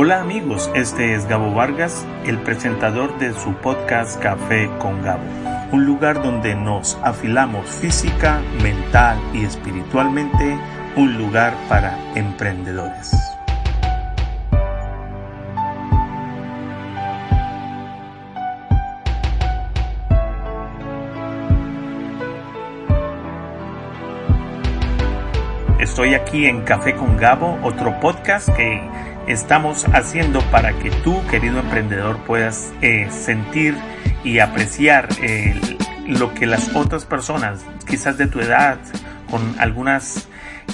Hola amigos, este es Gabo Vargas, el presentador de su podcast Café con Gabo, un lugar donde nos afilamos física, mental y espiritualmente, un lugar para emprendedores. Estoy aquí en Café con Gabo, otro podcast que estamos haciendo para que tú, querido emprendedor, puedas eh, sentir y apreciar eh, lo que las otras personas, quizás de tu edad, con algunas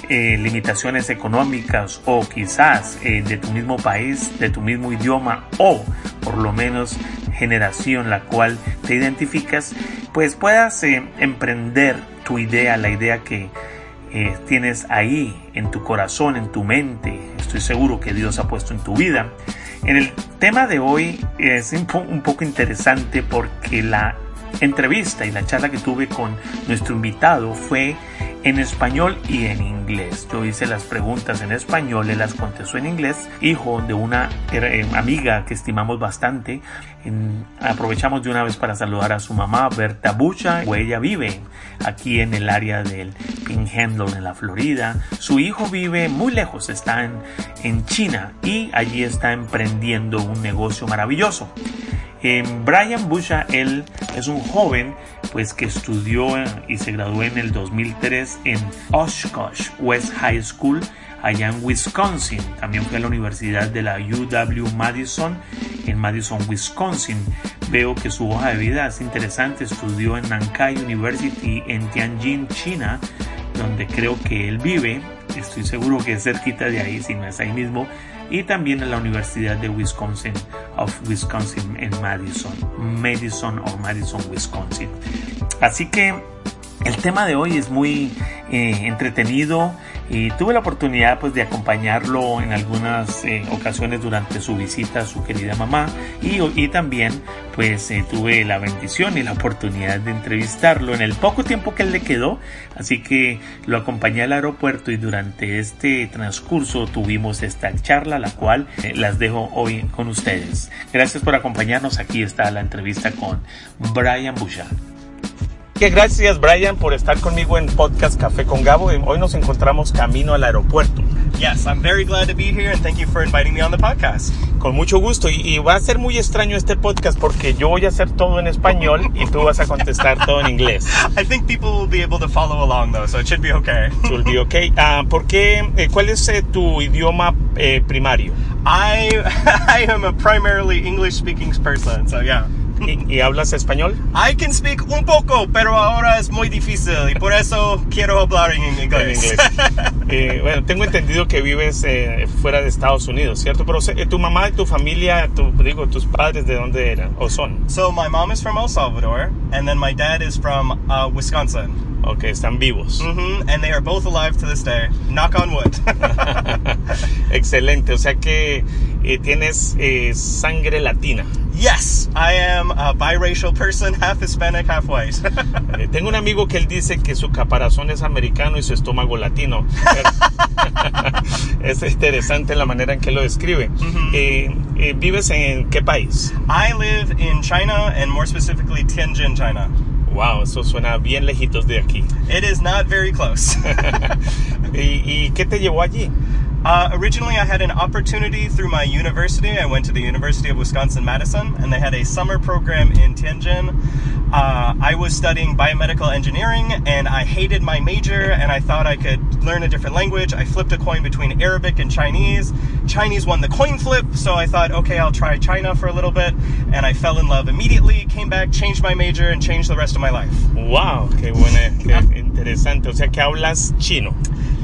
eh, limitaciones económicas o quizás de tu mismo país, de tu mismo idioma o por lo menos generación la cual te identificas, pues puedas emprender tu idea, la idea que tienes ahí en tu corazón, en tu mente, estoy seguro que Dios ha puesto en tu vida. En el tema de hoy es un poco interesante porque la entrevista y la charla que tuve con nuestro invitado fue en español y en inglés. Yo hice las preguntas en español, él las contestó en inglés, hijo de una eh, amiga que estimamos bastante. aprovechamos de una vez para saludar a su mamá, Berta Bucha, ella vive aquí en el área del Panhandle, en la Florida. Su hijo vive muy lejos, está en, en China y allí está emprendiendo un negocio maravilloso. Brian Busha, él es un joven pues que estudió y se graduó en el 2003 en Oshkosh West High School allá en Wisconsin. También fue a la Universidad de la UW Madison en Madison, Wisconsin. Veo que su hoja de vida es interesante. Estudió en Nankai University en Tianjin, China, donde creo que él vive. Estoy seguro que es cerquita de ahí, si no es ahí mismo y también en la Universidad de Wisconsin of Wisconsin en Madison, Madison o Madison, Wisconsin. Así que el tema de hoy es muy eh, entretenido y tuve la oportunidad pues de acompañarlo en algunas eh, ocasiones durante su visita a su querida mamá y, también pues eh, tuve la bendición y la oportunidad de entrevistarlo en el poco tiempo que él le quedó. Así que lo acompañé al aeropuerto y durante este transcurso tuvimos esta charla la cual las dejo hoy con ustedes. Gracias por acompañarnos. Aquí está la entrevista con Brian Bouchard que gracias Brian por estar conmigo en Podcast Café con Gabo. Hoy nos encontramos camino al aeropuerto. Yes, I'm very glad to be here and thank you for inviting me on the podcast. Con mucho gusto y, y, va a ser muy extraño este podcast porque yo voy a hacer todo en español y tú vas a contestar todo en inglés. I think people will be able to follow along though, so it should be okay. Should be okay. Uh, ¿Por qué? Eh, ¿Cuál es eh, tu idioma eh, primario? I I am a primarily English speaking person, so yeah. ¿Y, ¿Y, hablas español? I can speak un poco, pero ahora es muy difícil y por eso quiero hablar en inglés. En inglés. eh, bueno, tengo entendido que vives eh, fuera de Estados Unidos, ¿cierto? Pero eh, tu mamá y tu familia, tu, digo, tus padres, ¿de dónde eran o son? So my mom is from El Salvador and then my dad is from uh, Wisconsin. Ok, están vivos. Mm -hmm. And they are both alive to this day. Knock on wood. Excelente, o sea que eh, tienes eh, sangre latina. Yes, I am a biracial person, half Hispanic, half white. eh, tengo un amigo que él dice que su caparazón es americano y su estómago latino. es interesante la manera en que lo describe. Mm -hmm. ¿Vives en qué país? I live in China and more specifically Tianjin, China. Wow, eso suena bien lejitos de aquí. It is not very close. ¿Y, ¿Y, qué te llevó allí? Uh, originally, I had an opportunity through my university. I went to the University of Wisconsin Madison, and they had a summer program in Tianjin. Uh, I was studying biomedical engineering, and I hated my major, and I thought I could learn a different language. I flipped a coin between Arabic and Chinese. Chinese won the coin flip, so I thought, okay, I'll try China for a little bit, and I fell in love immediately. Came back, changed my major, and changed the rest of my life. Wow, qué buena, qué interesante. O sea, que hablas chino.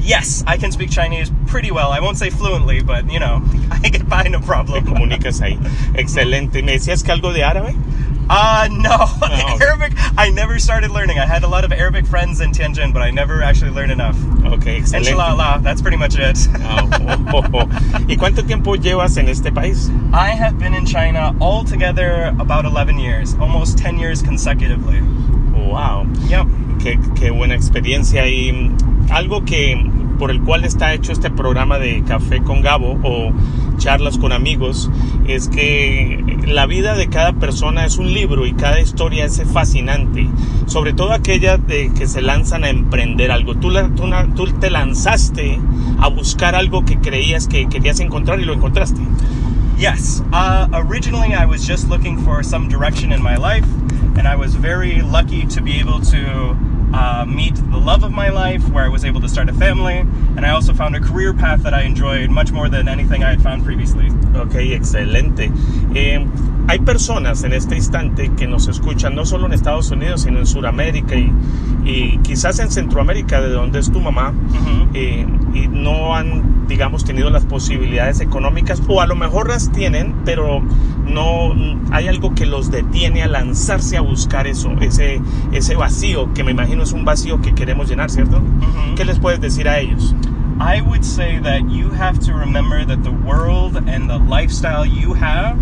Yes, I can speak Chinese pretty well. I won't say fluently, but you know, I get by no problem. Te comunicas ahí. Excelente. ¿Me decías que algo de árabe? Uh, no. Oh. Arabic, I never started learning. I had a lot of Arabic friends in Tianjin, but I never actually learned enough. Okay, excelente. Inshallah, that's pretty much it. Oh, oh, oh, ¿Y cuánto tiempo llevas en este país? I have been in China altogether about 11 years, almost 10 years consecutively. Wow. Yep. Qué, buena experiencia y algo que por el cual está hecho este programa de Café con Gabo o charlas con amigos es que la vida de cada persona es un libro y cada historia es fascinante, sobre todo aquellas de que se lanzan a emprender algo. Tú, tú, tú te lanzaste a buscar algo que creías que querías encontrar y lo encontraste. Yes. Uh, originally, I was just looking for some direction in my life, and I was very lucky to be able to uh, meet the love of my life, where I was able to start a family, and I also found a career path that I enjoyed much more than anything I had found previously. Ok, excelente. Eh, hay personas en este instante que nos escuchan no solo en Estados Unidos, sino en Sudamérica y, y quizás en Centroamérica, de donde es tu mamá, eh, y no han, digamos, tenido las posibilidades económicas, o a lo mejor las tienen, pero no hay algo que los detiene a lanzarse a buscar eso, ese, ese vacío, que me imagino es un vacío que queremos llenar, ¿cierto? ¿Qué les puedes decir a ellos? I would say that you have to remember that the world and the lifestyle you have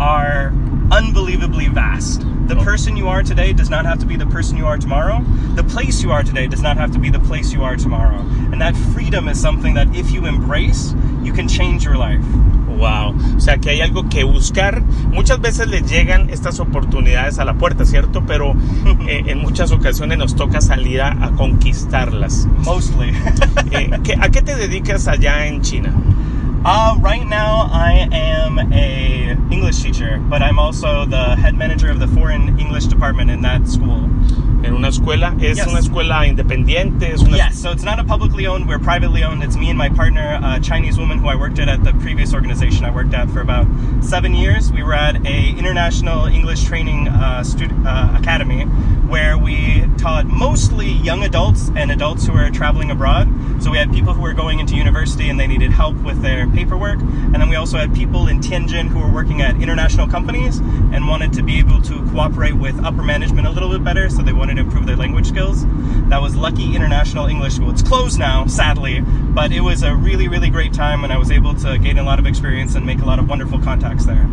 are unbelievably vast. The person you are today does not have to be the person you are tomorrow. The place you are today does not have to be the place you are tomorrow. And that freedom is something that if you embrace, you can change your life. Wow, o sea que hay algo que buscar. Muchas veces les llegan estas oportunidades a la puerta, ¿cierto? Pero eh, en muchas ocasiones nos toca salir a, a conquistarlas. Mostly. Eh, ¿qué- ¿A qué te dedicas allá en China? Uh, right now, I am a English teacher, but I'm also the head manager of the foreign English department in that school. En una escuela, es Yes. una escuela independiente, es una Yes, so it's not a publicly owned, we're privately owned. It's me and my partner, a Chinese woman who I worked at at the previous organization I worked at for about seven years. We were at a international English training uh, uh, academy where we taught mostly young adults and adults who are traveling abroad. So we had people who were going into university and they needed help with their paperwork. And then we also had people in Tianjin who were working at international companies and wanted to be able to cooperate with upper management a little bit better. So they wanted to improve their language skills. That was Lucky International English School. It's closed now, sadly, but it was a really, really great time and I was able to gain a lot of experience and make a lot of wonderful contacts there.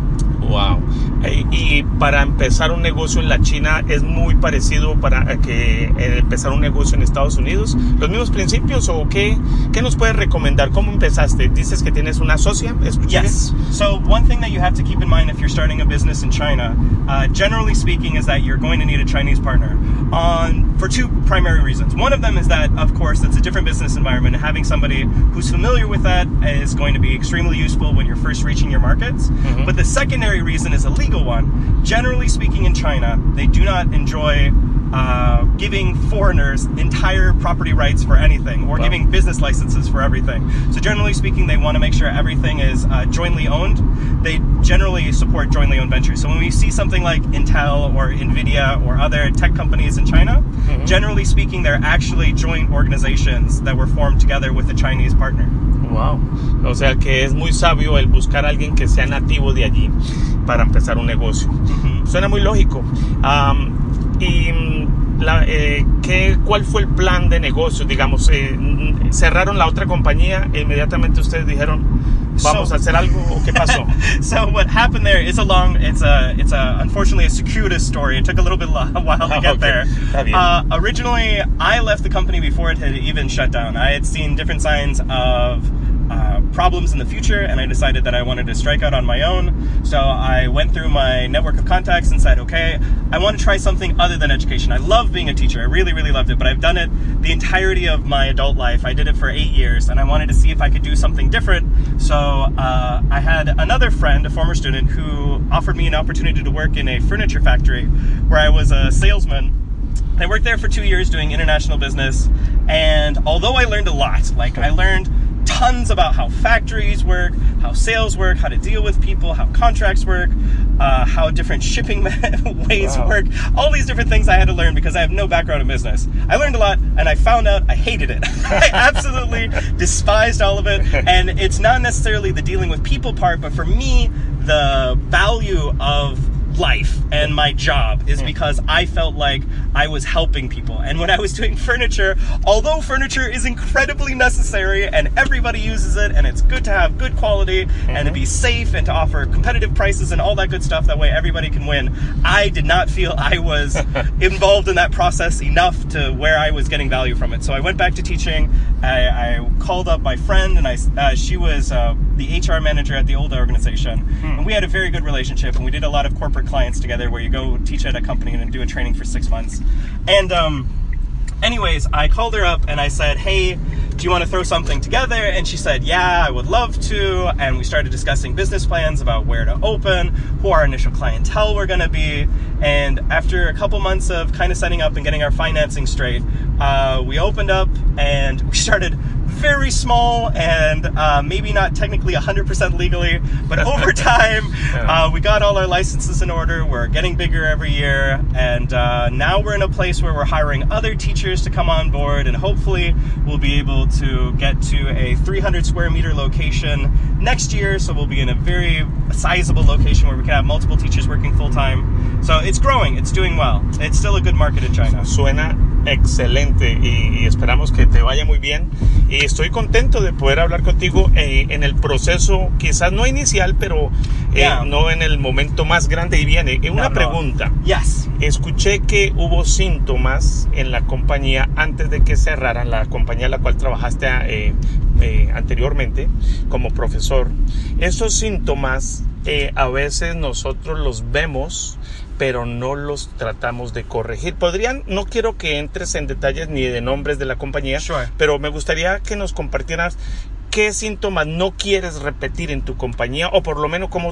Wow. Eh, Y para empezar un negocio en la China es muy parecido para que eh, empezar un negocio en Estados Unidos. ¿Los mismos principios o qué, qué nos puedes recomendar? ¿Cómo empezaste? Dices que tienes una socia. ¿Escuché Yes. So one thing that you have to keep in mind if you're starting a business in China, uh, generally speaking, is that you're going to need a Chinese partner. On for two primary reasons. One of them is that, of course, it's a different business environment. Having somebody who's familiar with that is going to be extremely useful when you're first reaching your markets. But the secondary reason is a legal one. Generally speaking, in China, they do not enjoy. Uh, giving foreigners entire property rights for anything or Wow. giving business licenses for everything. So generally speaking, they want to make sure everything is uh, jointly owned. They generally support jointly owned ventures. So when we see something like Intel or Nvidia or other tech companies in China, generally speaking, they're actually joint organizations that were formed together with a Chinese partner. Wow. O sea que es muy sabio el buscar a alguien que sea nativo de allí para empezar un negocio. Suena muy lógico. Am, y mm, la, eh, ¿qué, ¿cuál fue el plan de negocio? Digamos, eh, cerraron la otra compañía e inmediatamente ustedes dijeron, vamos So- a hacer algo o qué pasó? so what happened there is a long it's a it's a unfortunately a circuitous story it took a little bit a while to get Okay. there uh, originally i left the company before it had even shut down i had seen different signs of uh, problems in the future and i decided that i wanted to strike out on my own. So i went through my network of contacts and said okay i want to try something other than education. I love being a teacher. I really really loved it but i've done it the entirety of my adult life. I did it for eight years and i wanted to see if i could do something different. So uh, I had another friend, a former student, who offered me an opportunity to work in a furniture factory where I was a salesman. I worked there for two years doing international business, and although I learned a lot, like I learned tons about how factories work, how sales work, how to deal with people, how contracts work, uh, how different shipping ways Wow. work, all these different things I had to learn because I have no background in business. I learned a lot, and I found out I hated it. I absolutely despised all of it, and it's not necessarily the dealing with people part, but for me, the value of life and my job is because I felt like I was helping people. And when I was doing furniture, although furniture is incredibly necessary and everybody uses it and it's good to have good quality and to be safe and to offer competitive prices and all that good stuff, that way everybody can win, I did not feel I was involved in that process enough to where I was getting value from it. So I went back to teaching I, I called up my friend, and I uh, she was uh, the HR manager at the old organization, and we had a very good relationship. And we did a lot of corporate clients together, where you go teach at a company and do a training for six months. And um, anyways, I called her up and I said, "Hey, do you want to throw something together?" And she said, "Yeah, I would love to." And we started discussing business plans about where to open, who our initial clientele were going to be. And after a couple months of kind of setting up and getting our financing straight, uh, we opened up and we started very small and uh, maybe not technically 100% legally, but over time, uh, we got all our licenses in order. We're getting bigger every year, and uh, now we're in a place where we're hiring other teachers to come on board, and hopefully, we'll be able to get to a 300 square meter location next year. So we'll be in a very sizable location where we can have multiple teachers working full time. So it's growing, it's doing well. It's still a good market in China. Suena excelente y, y esperamos que te vaya muy bien. Y estoy contento de poder hablar contigo eh, en el proceso, quizás no inicial, pero eh, Yeah. no en el momento más grande. Y viene, eh, una No, no. pregunta. Yes. Escuché que hubo síntomas en la compañía antes de que cerraran, la compañía en la cual trabajaste eh, eh, anteriormente como profesor. Esos síntomas eh, a veces nosotros los vemos, pero no los tratamos de corregir. Podrían, no quiero que entres en detalles ni de nombres de la compañía, Sure. pero me gustaría que nos compartieras qué síntomas no quieres repetir en tu compañía o por lo menos cómo.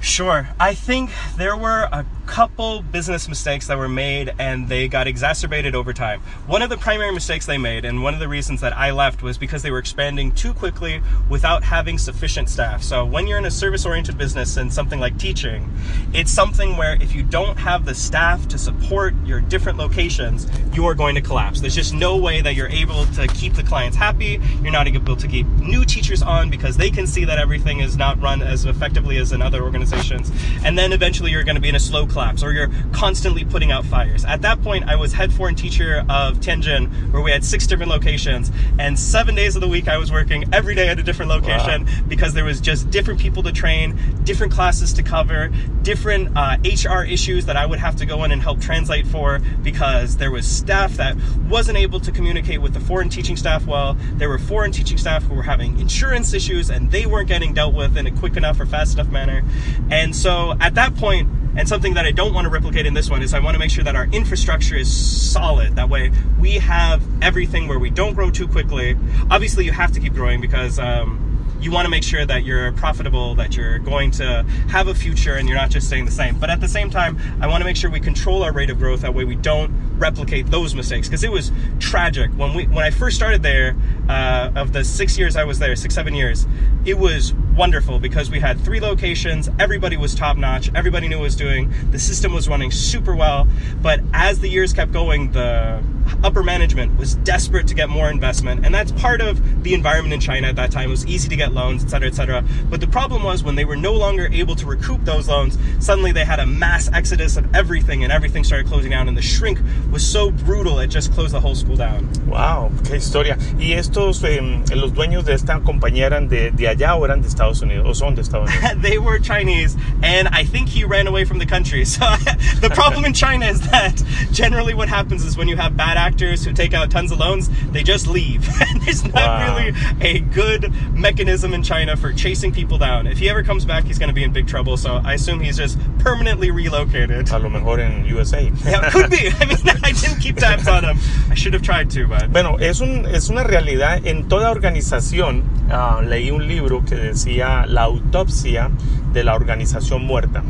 Sure. I think there were a couple business mistakes that were made and they got exacerbated over time. One of the primary mistakes they made, and one of the reasons that I left, was because they were expanding too quickly without having sufficient staff. So, when you're in a service oriented business and something like teaching, it's something where if you don't have the staff to support your different locations, you are going to collapse. There's just no way that you're able to keep the clients happy. You're not able to keep new teachers on because they can see that everything is not run as effectively as in other organizations. And then eventually you're going to be in a slow collapse or you're constantly putting out fires. At that point, I was head foreign teacher of Tianjin, where we had six different locations. And seven days of the week, I was working every day at a different location because there was just different people to train, different classes to cover, different uh, HR issues that I would have to go in and help translate for because there was staff that wasn't able to communicate with the foreign teaching staff well. There were foreign teaching staff who were having insurance issues and they weren't getting dealt with in a quick enough or fast enough manner. And so at that point, and something that I don't want to replicate in this one is I want to make sure that our infrastructure is solid. That way, we have everything where we don't grow too quickly. Obviously, you have to keep growing because um, you want to make sure that you're profitable, that you're going to have a future, and you're not just staying the same. But at the same time, I want to make sure we control our rate of growth. That way, we don't replicate those mistakes because it was tragic when we when I first started there. Uh, of the six years I was there, six seven years, it was wonderful because we had three locations. Everybody was top notch. Everybody knew what was doing. The system was running super well. But as the years kept going, the upper management was desperate to get more investment, and that's part of the environment in China at that time. It was easy to get loans, et cetera, et cetera. But the problem was when they were no longer able to recoup those loans, suddenly they had a mass exodus of everything, and everything started closing down. And the shrink was so brutal, it just closed the whole school down. Wow, qué historia. ¿Y estos, eh, los dueños de esta compañía eran de, de allá o eran de Estados Unidos? ¿O son de Estados Unidos? they were Chinese, and I think he ran away from the country. So the problem in China is that generally what happens is when you have bad actors who take out tons of loans, they just leave. There's not Wow. really a good mechanism in China for chasing people down. If he ever comes back, he's going to be in big trouble. So I assume he's just permanently relocated. A lo mejor en USA. Yeah, could be. I mean, I didn't keep tabs on him. I should have tried to, but Bueno, es, un, es una realidad. En toda organización, ah, leí un libro que decía la autopsia de la organización muerta.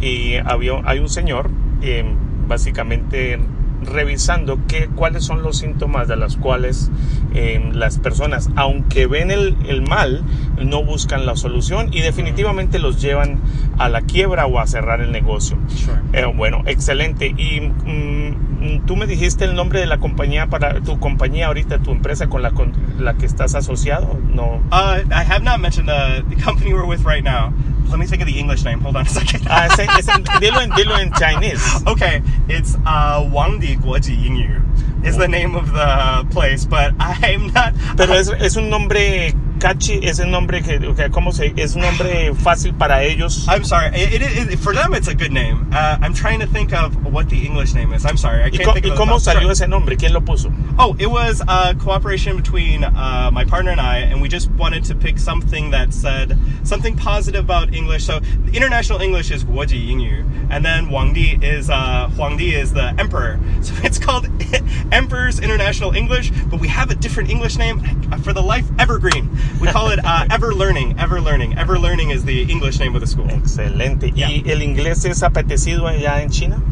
Y había, hay un señor, eh, básicamente revisando qué, cuáles son los síntomas de los cuales eh, las personas, aunque ven el, el mal, no buscan la solución y definitivamente los llevan a la quiebra o a cerrar el negocio. Sure. Eh, bueno, excelente. Y mm, tú me dijiste el nombre de la compañía para tu compañía ahorita, tu empresa con la, con la que estás asociado. No. uh, I have not mentioned the, the company we're with right now. Let me think of the English name. Hold on a second. Ah, ese- ese- dilo, en, dilo en Chinese. Okay, it's uh, Huangdi Guoji Yingyu is the name of the place, but I'm not. Pero es, es un nombre Es el nombre que, ¿cómo se, es un nombre fácil para ellos. I'm sorry. It, it, it, for them, it's a good name. Uh, I'm trying to think of what the English name is. I'm sorry. I can't ¿Y, think ¿y of cómo salió ese nombre? ¿Quién lo puso? Oh, it was a cooperation between uh, my partner and I, and we just wanted to pick something that said something positive about English. So international English is Guoji Yingyu, and then Huangdi is uh, Huangdi is the emperor. So it's called Emperor's International English, but we have a different English name for the life Evergreen. We call it uh, Ever Learning. Ever Learning. Ever Learning is the English name of the school. Excelente. Yeah. ¿Y el inglés es apetecido allá en China?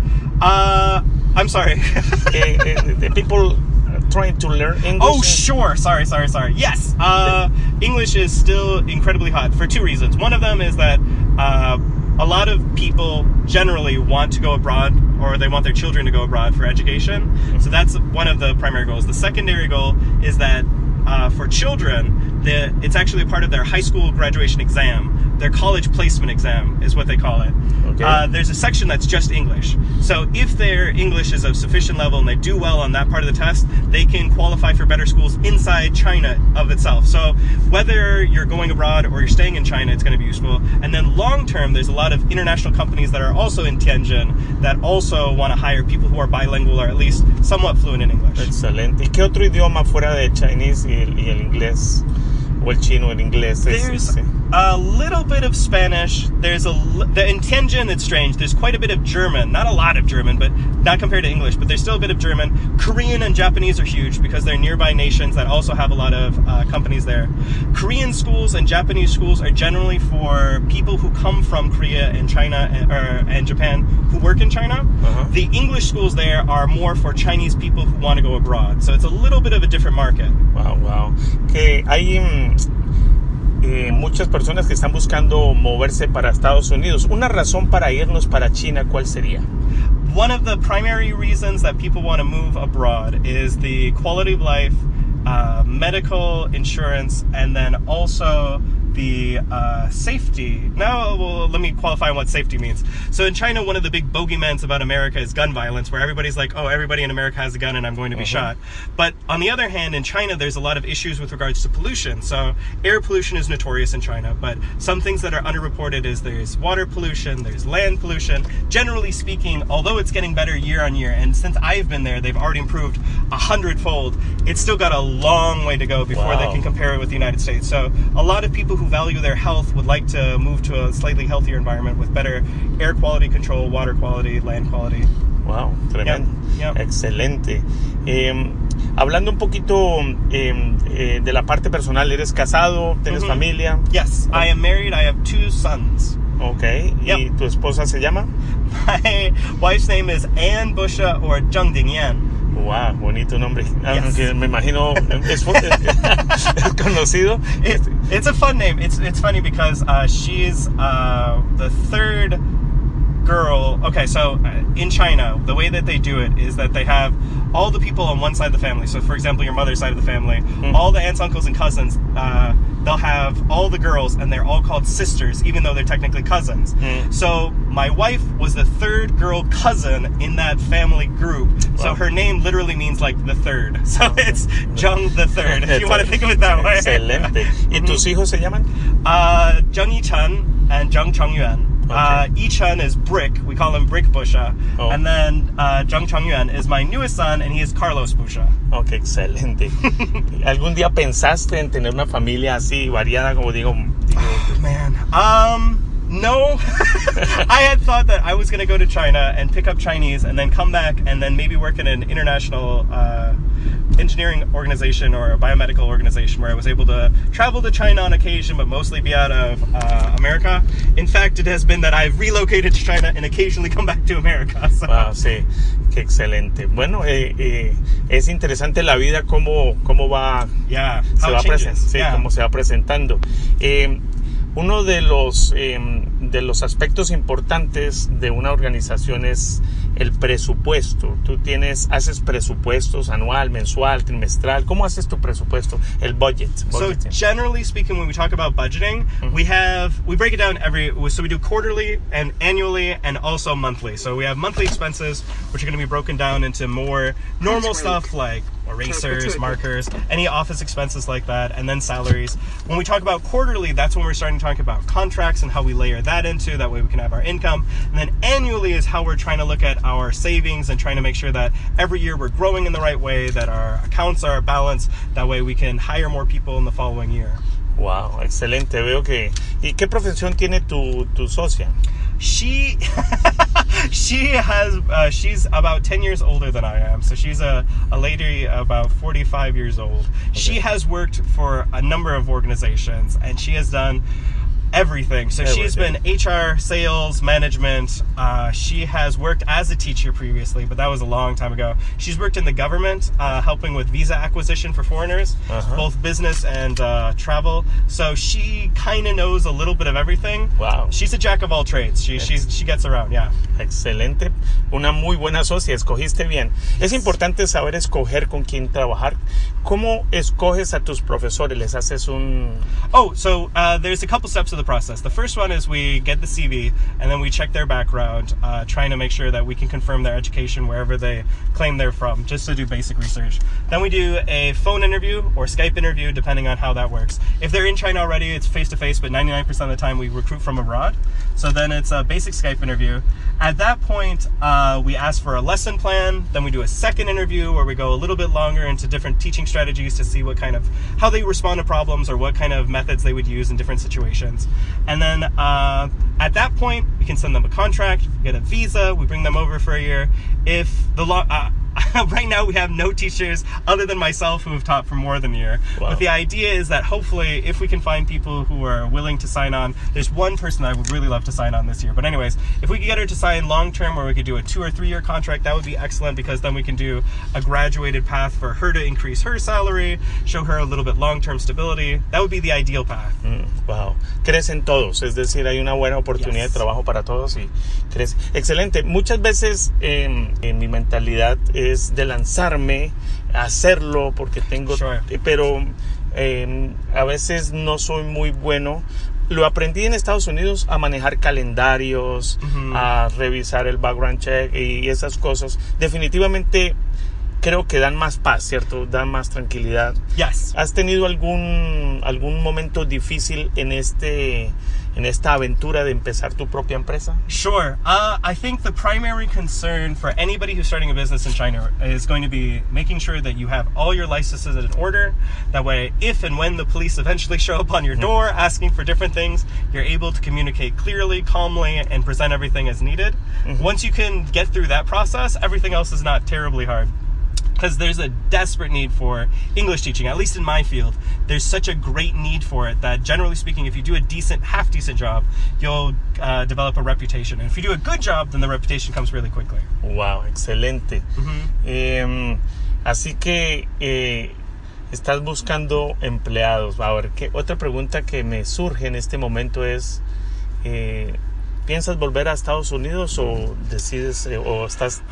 Uh, I'm sorry. Eh, the people trying to learn English. Oh, sure. Sorry, sorry, sorry. Yes. Uh, English is still incredibly hot for two reasons. One of them is that uh, a lot of people generally want to go abroad or they want their children to go abroad for education. So that's one of the primary goals. The secondary goal is that uh, for children, the, it's actually a part of their high school graduation exam. Their college placement exam is what they call it. Okay. Uh, there's a section that's just English. So if their English is of sufficient level and they do well on that part of the test, they can qualify for better schools inside China of itself. So whether you're going abroad or you're staying in China, it's going to be useful. And then long term, there's a lot of international companies that are also in Tianjin that also want to hire people who are bilingual or at least somewhat fluent in English. Excelente. ¿Y qué otro idioma fuera de Chinese y el, y el inglés? O el chino, el inglés. es- There's es- a little bit of Spanish. There's a the, in Tianjin. It's strange. There's quite a bit of German. Not a lot of German, but not compared to English. But there's still a bit of German. Korean and Japanese are huge because they're nearby nations that also have a lot of uh, companies there. Korean schools and Japanese schools are generally for people who come from Korea and China and, or, and Japan who work in China. Uh-huh. The English schools there are more for Chinese people who want to go abroad. So it's a little bit of a different market. Wow, wow. Que hay mm, eh, muchas personas que están buscando moverse para Estados Unidos. Una razón para irnos para China, ¿cuál sería? one of the primary reasons that people want to move abroad is the quality of life, uh, medical insurance, and then also the uh, safety. Now, well, let me qualify what safety means. So, in China, one of the big bogeymans about America is gun violence, where everybody's like, oh, everybody in America has a gun and I'm going to be shot. But on the other hand, in China, there's a lot of issues with regards to pollution. So, air pollution is notorious in China, but some things that are underreported is there's water pollution, there's land pollution. Generally speaking, although it's getting better year on year, and since I've been there, they've already improved a hundredfold. It's still got a long way to go before they can compare it with the United States. So, a lot of people who value their health would like to move to a slightly healthier environment with better air quality control, water quality, land quality. Wow, tremendo. Yeah, yeah. Excelente. Eh, hablando un poquito eh, eh, de la parte personal, ¿eres casado? ¿Tienes Mhm. familia? Yes, I am married. I have two sons. Ok. ¿Y Yep. tu esposa se llama? My wife's name is Anne Busha or Zheng Dingyan. Wow, bonito nombre. Aunque Yes. me imagino es conocido. It, it's a fun name. It's it's funny because uh, she's uh, the third girl. Okay, so uh, in China, the way that they do it is that they have all the people on one side of the family. So, for example, your mother's side of the family, all the aunts, uncles, and cousins. Uh, they'll have all the girls, and they're all called sisters, even though they're technically cousins. So, my wife was the third girl cousin in that family group. So her name literally means like the third. So it's Zheng the third. If you want to think of it that way. Excelente. ¿Y tus hijos se llaman? Uh, Zheng Yi-chun and Zheng Chongyuan. Uh, Okay. Is Brick. We call him Brick Busha. Oh. And then uh, Zheng Chongyuan is my newest son, and he is Carlos Busha. Ok, excelente. ¿Algún día pensaste en tener una familia así variada, como digo? digo, Man. Um, no. I had thought that I was going to go to China and pick up Chinese and then come back and then maybe work in an international uh, engineering organization or a biomedical organization where I was able to travel to China on occasion but mostly be out of uh, America. In fact, it has been that I've relocated to China and occasionally come back to America. So. Ah, sí, qué excelente. Bueno, eh, eh, es interesante la vida cómo, cómo va, Yeah, se va sí, yeah. cómo se va presentando. Eh, uno de los, eh, de los aspectos importantes de una organización es el presupuesto. Tú tienes, haces presupuestos anual, mensual, trimestral. ¿Cómo haces tu presupuesto? El budget. So generally speaking, when we talk about budgeting, we have we break it down every so we do quarterly and annually and also monthly. So we have monthly expenses, which are going to be broken down into more normal stuff like erasers, markers, any office expenses like that, and then salaries. When we talk about quarterly, that's when we're starting to talk about contracts and how we layer that into. That way we can have our income. And then annually is how we're trying to look at our savings and trying to make sure that every year we're growing in the right way, that our accounts are balanced. That way we can hire more people in the following year. Wow, excelente. Veo que. ¿Y qué profesión tiene tu, tu socia? She she has uh, she's about 10 years older than I am. So she's a, a lady about 45 years old. Okay. She has worked for a number of organizations and she has done everything. So everything. she's been HR, sales, management. Uh, she has worked as a teacher previously, but that was a long time ago. She's worked in the government, uh, helping with visa acquisition for foreigners, uh-huh. both business and uh, travel. So she kind of knows a little bit of everything. Wow. She's a jack of all trades. She, she's, she gets around, yeah. Excelente. Una muy buena socia. Escogiste bien. Es importante saber escoger con quién trabajar. ¿Cómo escoges a tus profesores? ¿Les haces un...? Oh, so uh, there's a couple steps of the process. The first one is we get the CV and then we check their background, uh, trying to make sure that we can confirm their education wherever they claim they're from, just to do basic research. Then we do a phone interview or Skype interview, depending on how that works. If they're in China already, it's face to face, but 99% of the time we recruit from abroad. So then it's a basic Skype interview. At that point, uh, we ask for a lesson plan. Then we do a second interview where we go a little bit longer into different teaching strategies to see what kind of how they respond to problems or what kind of methods they would use in different situations. And then uh, at that point, we can send them a contract, get a visa, we bring them over for a year. If the law, uh, right now we have no teachers other than myself who have taught for more than a year. Wow. But the idea is that hopefully, if we can find people who are willing to sign on, there's one person I would really love to sign on this year. But anyways, if we could get her to sign long term, where we could do a two or three year contract, that would be excellent because then we can do a graduated path for her to increase her salary, show her a little bit long term stability. That would be the ideal path. Mm, wow. Crecen todos, es decir, hay una buena oportunidad yes. de trabajo para todos y crece. Excelente. Muchas veces eh, mi mentalidad es de lanzarme a hacerlo porque tengo, sure. pero eh, a veces no soy muy bueno. Lo aprendí en Estados Unidos a manejar calendarios, a revisar el background check y esas cosas. Definitivamente creo que dan más paz, ¿cierto? Dan más tranquilidad. Yes. ¿Has tenido algún, algún momento difícil en este en esta aventura de empezar tu propia empresa? Sure. Uh, I think the primary concern for anybody who's starting a business in China is going to be making sure that you have all your licenses in order. That way, if and when the police eventually show up on your door asking for different things, you're able to communicate clearly, calmly, and present everything as needed. Mhm. Once you can get through that process, everything else is not terribly hard because there's a desperate need for English teaching, at least in my field. There's such a great need for it that, generally speaking, if you do a decent, half decent job, you'll uh, develop a reputation. And if you do a good job, then the reputation comes really quickly. Wow, excelente. Eh, así que eh, estás buscando empleados. A ver, ¿qué? otra pregunta que me surge en este momento es, eh, ¿piensas volver a Estados Unidos o decides eh, o estás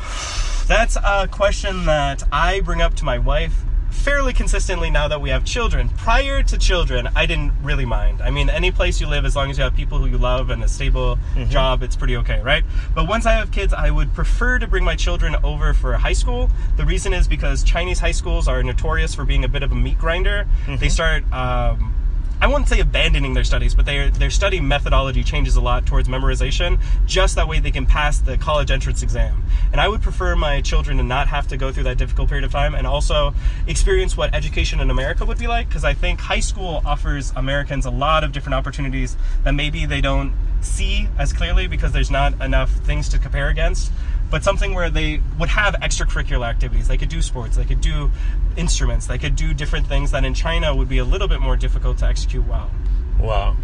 That's a question that I bring up to my wife fairly consistently now that we have children. Prior to children, I didn't really mind. I mean, any place you live, as long as you have people who you love and a stable Mhm. job, it's pretty okay, right? But once I have kids, I would prefer to bring my children over for high school. The reason is because Chinese high schools are notorious for being a bit of a meat grinder. They start. Um, I wouldn't say abandoning their studies, but their their study methodology changes a lot towards memorization, just that way they can pass the college entrance exam. And I would prefer my children to not have to go through that difficult period of time and also experience what education in America would be like, because I think high school offers Americans a lot of different opportunities that maybe they don't see as clearly because there's not enough things to compare against. But something where they would have extracurricular activities. They could do sports, they could do instruments, they could do different things that in China would be a little bit more difficult to execute well. Wow.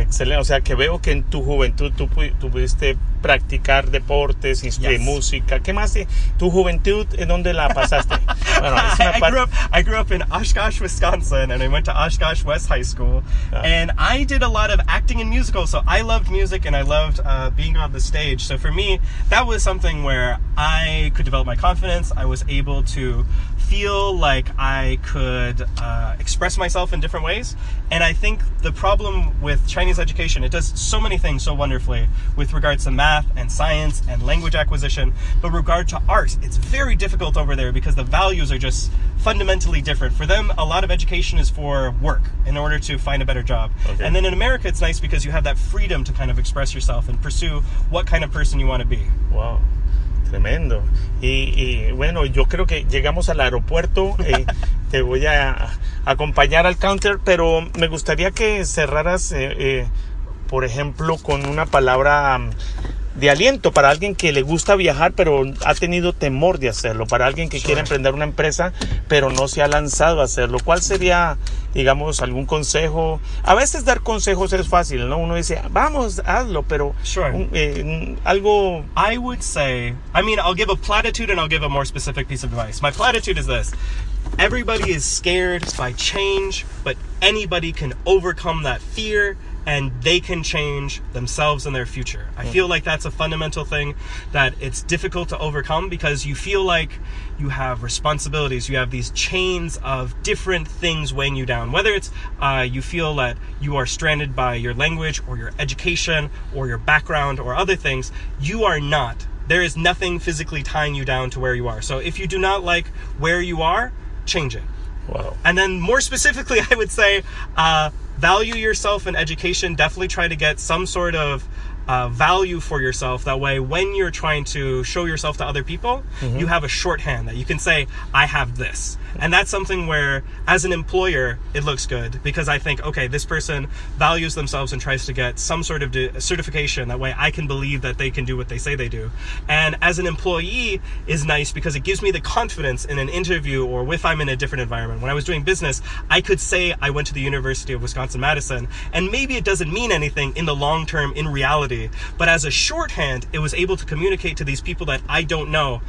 Excelente, o sea que veo que en tu juventud tú, tú pudiste practicar deportes, Yes. música. ¿Qué más? ¿Tu juventud en dónde la pasaste? Bueno, I, I grew up I grew up in Oshkosh, Wisconsin, and I went to Oshkosh West High School. Ah. And I did a lot of acting and musicals, so I loved music and I loved uh, being on the stage. So for me, that was something where I could develop my confidence. I was able to feel like I could uh, express myself in different ways. And I think the problem with Chinese education, it does so many things so wonderfully with regards to math and science and language acquisition. But regard to art, it's very difficult over there because the values are just fundamentally different. For them, a lot of education is for work in order to find a better job. Okay. And then in America, it's nice because you have that freedom to kind of express yourself and pursue what kind of person you want to be. Wow. Tremendo. Y, bueno, yo creo que llegamos al aeropuerto. Eh, te voy a, acompañar al counter, pero me gustaría que cerraras, eh, eh, por ejemplo, con una palabra de aliento para alguien que le gusta viajar pero ha tenido temor de hacerlo, para alguien que quiere emprender una empresa pero no se ha lanzado a hacerlo. ¿Cuál sería, digamos, algún consejo? A veces dar consejos es fácil, ¿no? Uno dice, vamos, hazlo, pero Sure. un- eh, algo... I would say, I mean, I'll give a platitude and I'll give a more specific piece of advice. My platitude is this everybody is scared by change, but anybody can overcome that fear and they can change themselves and their future. I feel like that's a fundamental thing that it's difficult to overcome because you feel like you have responsibilities, you have these chains of different things weighing you down. Whether it's uh, you feel that you are stranded by your language or your education or your background or other things, you are not. There is nothing physically tying you down to where you are. So if you do not like where you are, change it. Wow. And then more specifically, I would say uh, value yourself in education. Definitely try to get some sort of uh, value for yourself. That way, when you're trying to show yourself to other people, you have a shorthand that you can say, I have this. And that's something where, as an employer, it looks good because I think, okay, this person values themselves and tries to get some sort of de- certification. That way, I can believe that they can do what they say they do. And as an employee, is nice because it gives me the confidence in an interview or if I'm in a different environment. When I was doing business, I could say I went to the University of Wisconsin Madison, and maybe it doesn't mean anything in the long term in reality, but as a shorthand, it was able to communicate to these people that I don't know.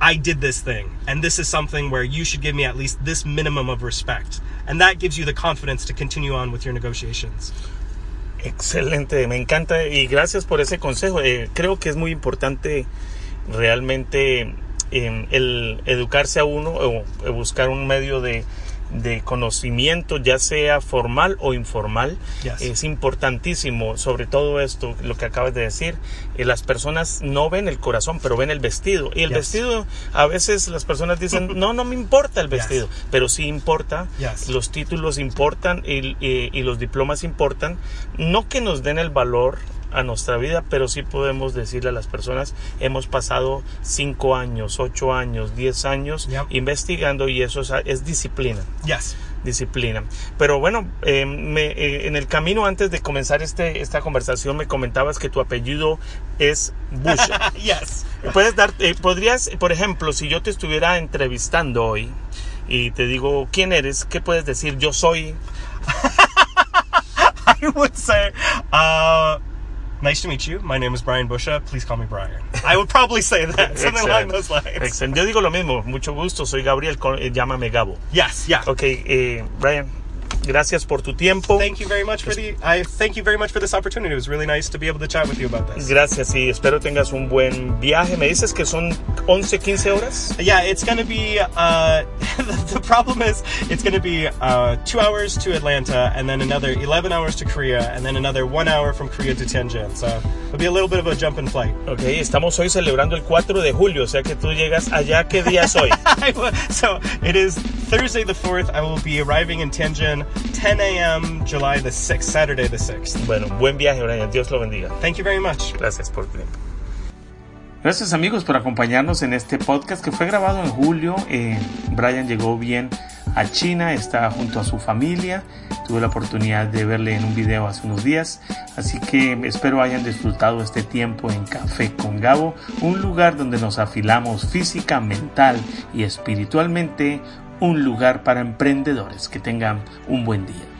I did this thing, and this is something where you should give me at least this minimum of respect. And that gives you the confidence to continue on with your negotiations. Excelente, me encanta y gracias por ese consejo. Eh, creo que es muy importante realmente eh, el educarse a uno o buscar un medio de, de conocimiento, ya sea formal o informal. Yes. Es importantísimo, sobre todo esto, lo que acabas de decir. eh, las personas no ven el corazón, pero ven el vestido. Y el Yes. vestido, a veces las personas dicen, no, no me importa el Yes. vestido, pero sí importa. Yes. Los títulos importan y, y- y los diplomas importan. No que nos den el valor a nuestra vida, pero sí podemos decirle a las personas, hemos pasado cinco años, ocho años, diez años Yep. investigando y eso es, es disciplina Yes. disciplina. Pero bueno, eh, me- eh, en el camino antes de comenzar este, esta conversación me comentabas que tu apellido es Bush. yes. Puedes dar, eh, podrías, por ejemplo, si yo te estuviera entrevistando hoy y te digo quién eres, ¿qué puedes decir? Yo soy. I would say, uh, nice to meet you. My name is Brian Busha. Please call me Brian. I would probably say that, something along those lines. Excelente. Yo digo lo mismo, mucho gusto, soy Gabriel, eh, llámame Gabo. Yes, yeah. Ok, eh, Brian, gracias por tu tiempo. Thank you very much for the. I thank you very much for this opportunity. It was really nice to be able to chat with you about this. Gracias y espero tengas un buen viaje. Me dices que son 11, 15 horas. Yeah, it's gonna be. Uh, the problem is, it's gonna be uh, two hours to Atlanta, and then another eleven hours to Korea, and then another one hour from Korea to Tianjin. So be a little bit of a jump in flight. Ok, estamos hoy celebrando el 4 de julio, o sea que tú llegas allá. ¿Qué día es hoy? so it is Thursday the fourth. I will be arriving in Tianjin 10 a.m. July the sixth, Saturday the sixth. bueno, buen viaje, Brian. Dios lo bendiga. Thank you very much. Gracias por tu tiempo. Gracias amigos por acompañarnos en este podcast que fue grabado en julio. Eh, Brian llegó bien a China, está junto a su familia. Tuve la oportunidad de verle en un video hace unos días. Así que espero hayan disfrutado este tiempo en Café con Gabo, un lugar donde nos afilamos física, mental y espiritualmente, un lugar para emprendedores. Que tengan un buen día.